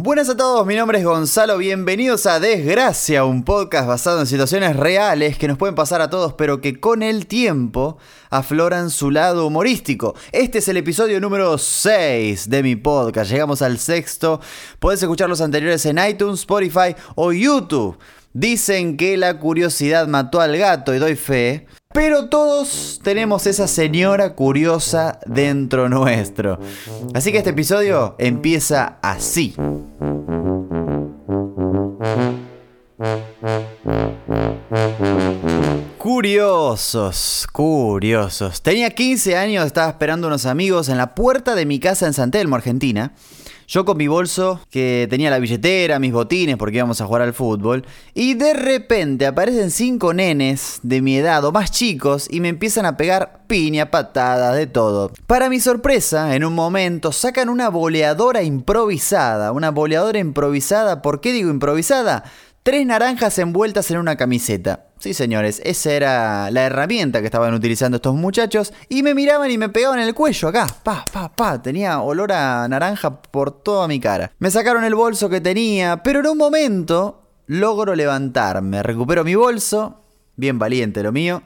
Buenas a todos, mi nombre es Gonzalo, bienvenidos a Desgracia, un podcast basado en situaciones reales que nos pueden pasar a todos, pero que con el tiempo afloran su lado humorístico. Este es el episodio número 6 de mi podcast, llegamos al sexto, puedes escuchar los anteriores en iTunes, Spotify o YouTube. Dicen que la curiosidad mató al gato y doy fe. Pero todos tenemos esa señora curiosa dentro nuestro. Así que este episodio empieza así. Curiosos, curiosos. Tenía 15 años, estaba esperando unos amigos en la puerta de mi casa en San Telmo, Argentina. Yo con mi bolso, que tenía la billetera, mis botines, porque íbamos a jugar al fútbol, y de repente aparecen cinco nenes de mi edad o más chicos y me empiezan a pegar piña, patadas, de todo. Para mi sorpresa, en un momento sacan una boleadora improvisada. Una boleadora improvisada, ¿por qué digo improvisada? Tres naranjas envueltas en una camiseta. Sí, señores, esa era la herramienta que estaban utilizando estos muchachos y me miraban y me pegaban en el cuello acá. Pa, pa, pa. Tenía olor a naranja por toda mi cara. Me sacaron el bolso que tenía, pero en un momento logro levantarme. Recupero mi bolso, bien valiente lo mío,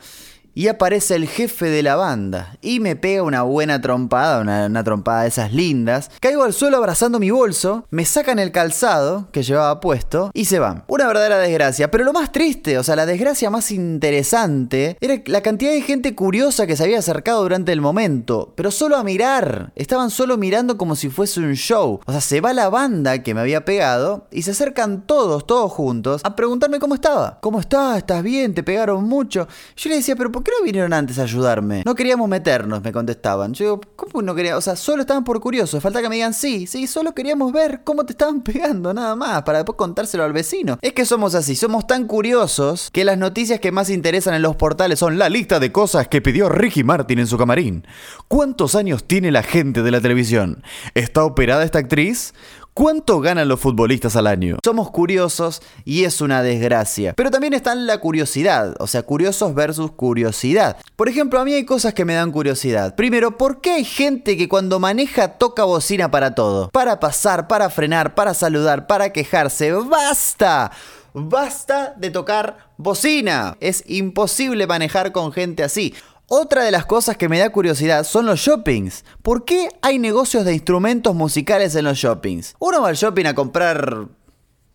y aparece el jefe de la banda y me pega una buena trompada, una, trompada de esas lindas. Caigo al suelo abrazando mi bolso, me sacan el calzado que llevaba puesto y se van. Una verdadera desgracia, pero lo más triste, o sea, la desgracia más interesante era la cantidad de gente curiosa que se había acercado durante el momento, pero solo a mirar. Estaban solo mirando como si fuese un show. O sea, se va la banda que me había pegado y se acercan todos, todos juntos a preguntarme cómo estaba. ¿Cómo estás? ¿Estás bien? ¿Te pegaron mucho? Yo le decía, pero ¿por ¿por qué no vinieron antes a ayudarme? No queríamos meternos, me contestaban. Yo digo, ¿cómo no quería? O sea, solo estaban por curiosos. Falta que me digan, sí, sí, solo queríamos ver cómo te estaban pegando, nada más, para después contárselo al vecino. Es que somos así, somos tan curiosos que las noticias que más interesan en los portales son la lista de cosas que pidió Ricky Martin en su camarín. ¿Cuántos años tiene la gente de la televisión? ¿Está operada esta actriz? ¿Cuánto ganan los futbolistas al año? Somos curiosos y es una desgracia. Pero también está la curiosidad, o sea, curiosos versus curiosidad. Por ejemplo, a mí hay cosas que me dan curiosidad. Primero, ¿por qué hay gente que cuando maneja toca bocina para todo? Para pasar, para frenar, para saludar, para quejarse. ¡Basta! Basta de tocar bocina. Es imposible manejar con gente así. Otra de las cosas que me da curiosidad son los shoppings. ¿Por qué hay negocios de instrumentos musicales en los shoppings? Uno va al shopping a comprar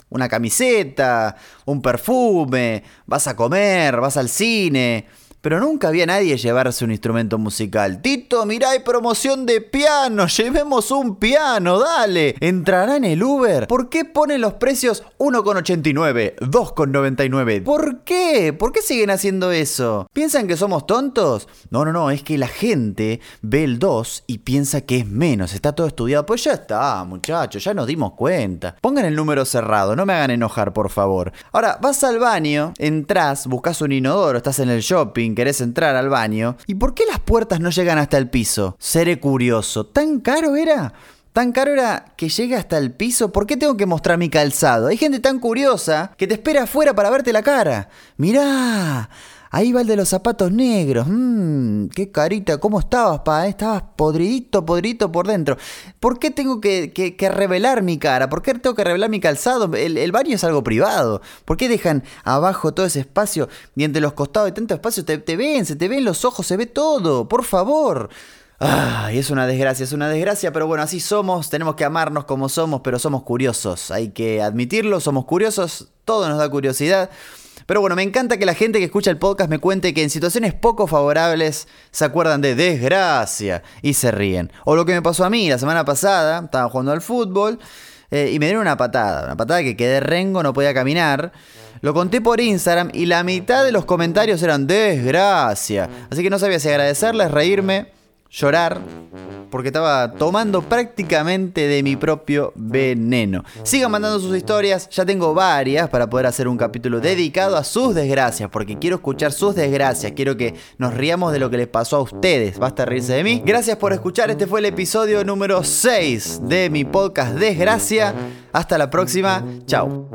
una camiseta, un perfume, vas a comer, vas al cine pero nunca había nadie llevarse un instrumento musical. Tito, mirá, hay promoción de piano, llevemos un piano, dale. ¿Entrará en el Uber? ¿Por qué ponen los precios 1,89, 2,99? ¿Por qué? ¿Por qué siguen haciendo eso? ¿Piensan que somos tontos? No, no, no, es que la gente ve el 2 y piensa que es menos, está todo estudiado. Pues ya está, muchachos, ya nos dimos cuenta. Pongan el número cerrado, no me hagan enojar, por favor. Ahora, vas al baño, entras, buscas un inodoro, estás en el shopping, querés entrar al baño. ¿Y por qué las puertas no llegan hasta el piso? Seré curioso. ¿Tan caro era? Tan caro era que llegue hasta el piso. ¿Por qué tengo que mostrar mi calzado? Hay gente tan curiosa que te espera afuera para verte la cara. Mirá, Ahí va el de los zapatos negros. Mmm, qué carita. ¿Cómo estabas, pa? Estabas podridito, podridito por dentro. ¿Por qué tengo que, revelar mi cara? ¿Por qué tengo que revelar mi calzado? El, baño es algo privado. ¿Por qué dejan abajo todo ese espacio y entre los costados de tanto espacio te, ven, se te ven los ojos, se ve todo? Por favor. Ay, es una desgracia, es una desgracia, pero bueno, así somos, tenemos que amarnos como somos, pero somos curiosos, hay que admitirlo, somos curiosos, todo nos da curiosidad. Pero bueno, me encanta que la gente que escucha el podcast me cuente que en situaciones poco favorables se acuerdan de desgracia y se ríen. O lo que me pasó a mí la semana pasada, estaba jugando al fútbol eh, y me dieron una patada, una patada que quedé rengo, no podía caminar. Lo conté por Instagram y la mitad de los comentarios eran desgracia. Así que no sabía si agradecerles, reírme llorar porque estaba tomando prácticamente de mi propio veneno. Sigan mandando sus historias, ya tengo varias para poder hacer un capítulo dedicado a sus desgracias, porque quiero escuchar sus desgracias, quiero que nos riamos de lo que les pasó a ustedes, basta reírse de mí. Gracias por escuchar, este fue el episodio número 6 de mi podcast Desgracia. Hasta la próxima, chao.